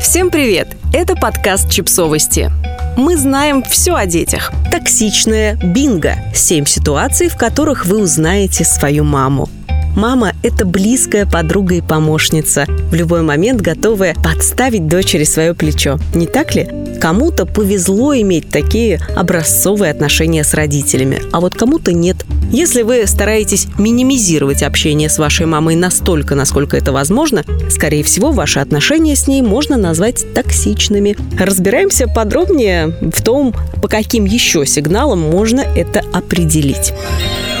Всем привет! Это подкаст «Чипсовости». Мы знаем все о детях. Токсичное бинго. Семь ситуаций, в которых вы узнаете свою маму. Мама – это близкая подруга и помощница, в любой момент готовая подставить дочери свое плечо. Не так ли? Кому-то повезло иметь такие образцовые отношения с родителями, а вот кому-то нет. Если вы стараетесь минимизировать общение с вашей мамой настолько, насколько это возможно, скорее всего, ваши отношения с ней можно назвать токсичными. Разбираемся подробнее в том, по каким еще сигналам можно это определить.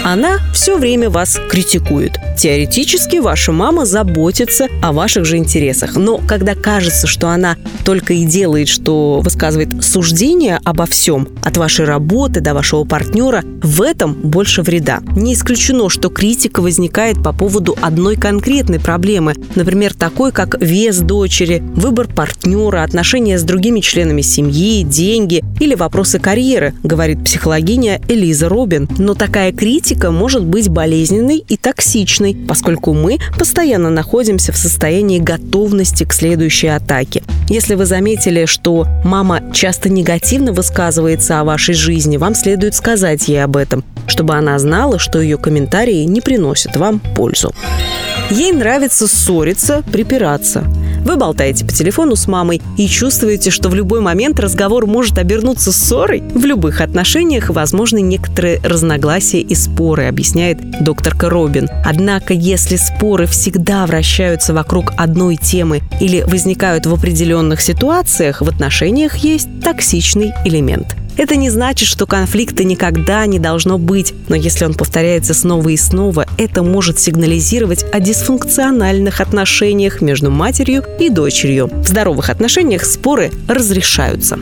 Она все время вас критикует. Теоретически ваша мама заботится о ваших же интересах. Но когда кажется, что она только и делает, что высказывает суждение обо всем, от вашей работы до вашего партнера, в этом больше вреда. Не исключено, что критика возникает по поводу одной конкретной проблемы, например, такой, как вес дочери, выбор партнера, отношения с другими членами семьи, деньги или вопросы карьеры, говорит психологиня Элиза Робин. Но такая критика может быть болезненной и токсичной, поскольку мы постоянно находимся в состоянии готовности к следующей атаке. Если вы заметили, что мама часто негативно высказывается о вашей жизни, вам следует сказать ей об этом, чтобы она знала, что ее комментарии не приносят вам пользу. Ей нравится ссориться, припираться. Вы болтаете по телефону с мамой и чувствуете, что в любой момент разговор может обернуться ссорой. В любых отношениях возможны некоторые разногласия и споры, объясняет докторка Робин. Однако, если споры всегда вращаются вокруг одной темы или возникают в определенных ситуациях, в отношениях есть токсичный элемент. Это не значит, что конфликта никогда не должно быть, но если он повторяется снова и снова, это может сигнализировать о дисфункциональных отношениях между матерью и дочерью. В здоровых отношениях споры разрешаются.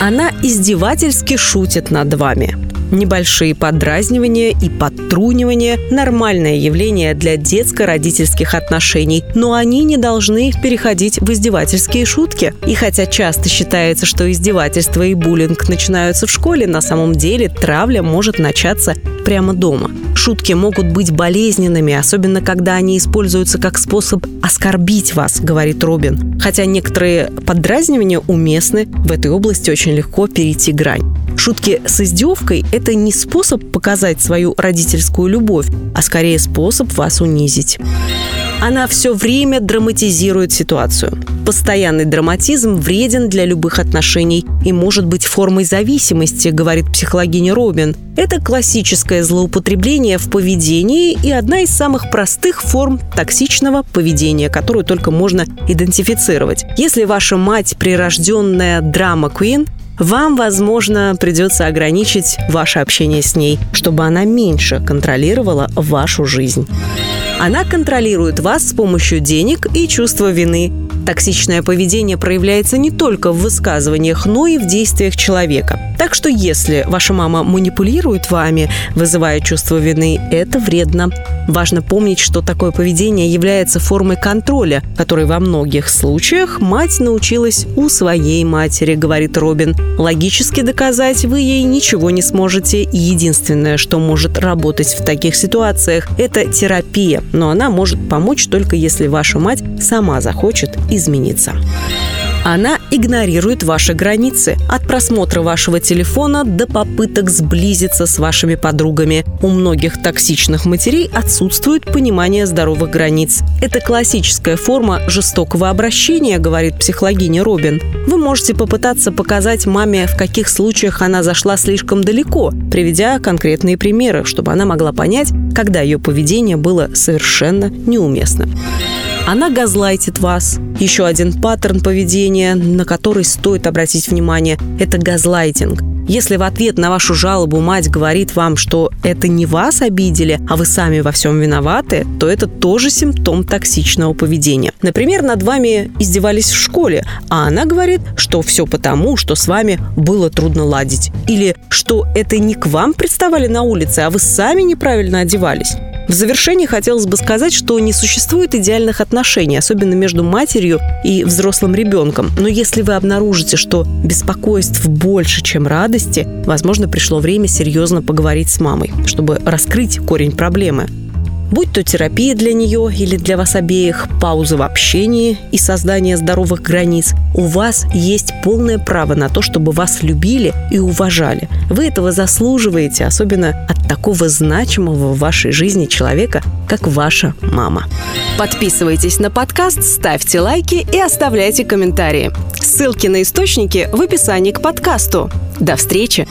Она издевательски шутит над вами. Небольшие подразнивания и подтрунивания – нормальное явление для детско-родительских отношений, но они не должны переходить в издевательские шутки. И хотя часто считается, что издевательства и буллинг начинаются в школе, на самом деле травля может начаться прямо дома. Шутки могут быть болезненными, особенно когда они используются как способ оскорбить вас, говорит Робин. Хотя некоторые подразнивания уместны, в этой области очень легко перейти грань. Шутки с издевкой – это не способ показать свою родительскую любовь, а скорее способ вас унизить. Она все время драматизирует ситуацию. Постоянный драматизм вреден для любых отношений и может быть формой зависимости, говорит психологиня Робин. Это классическое злоупотребление в поведении и одна из самых простых форм токсичного поведения, которую только можно идентифицировать. Если ваша мать прирожденная драма-квин, вам, возможно, придется ограничить ваше общение с ней, чтобы она меньше контролировала вашу жизнь. Она контролирует вас с помощью денег и чувства вины. Токсичное поведение проявляется не только в высказываниях, но и в действиях человека. Так что если ваша мама манипулирует вами, вызывая чувство вины, это вредно. Важно помнить, что такое поведение является формой контроля, который во многих случаях мать научилась у своей матери, говорит Робин. Логически доказать вы ей ничего не сможете, единственное, что может работать в таких ситуациях, это терапия, но она может помочь только если ваша мать сама захочет измениться. Она игнорирует ваши границы. От просмотра вашего телефона до попыток сблизиться с вашими подругами. У многих токсичных матерей отсутствует понимание здоровых границ. Это классическая форма жестокого обращения, говорит психологиня Робин. Вы можете попытаться показать маме, в каких случаях она зашла слишком далеко, приведя конкретные примеры, чтобы она могла понять, когда ее поведение было совершенно неуместным. Она газлайтит вас. Еще один паттерн поведения, на который стоит обратить внимание, это газлайтинг. Если в ответ на вашу жалобу мать говорит вам, что это не вас обидели, а вы сами во всем виноваты, то это тоже симптом токсичного поведения. Например, над вами издевались в школе, а она говорит, что все потому, что с вами было трудно ладить. Или что это не к вам представали на улице, а вы сами неправильно одевались. В завершении хотелось бы сказать, что не существует идеальных отношений, особенно между матерью и взрослым ребенком. Но если вы обнаружите, что беспокойств больше, чем радости, возможно, пришло время серьезно поговорить с мамой, чтобы раскрыть корень проблемы. Будь то терапия для нее или для вас обеих, пауза в общении и создание здоровых границ, у вас есть полное право на то, чтобы вас любили и уважали. Вы этого заслуживаете, особенно от такого значимого в вашей жизни человека, как ваша мама. Подписывайтесь на подкаст, ставьте лайки и оставляйте комментарии. Ссылки на источники в описании к подкасту. До встречи!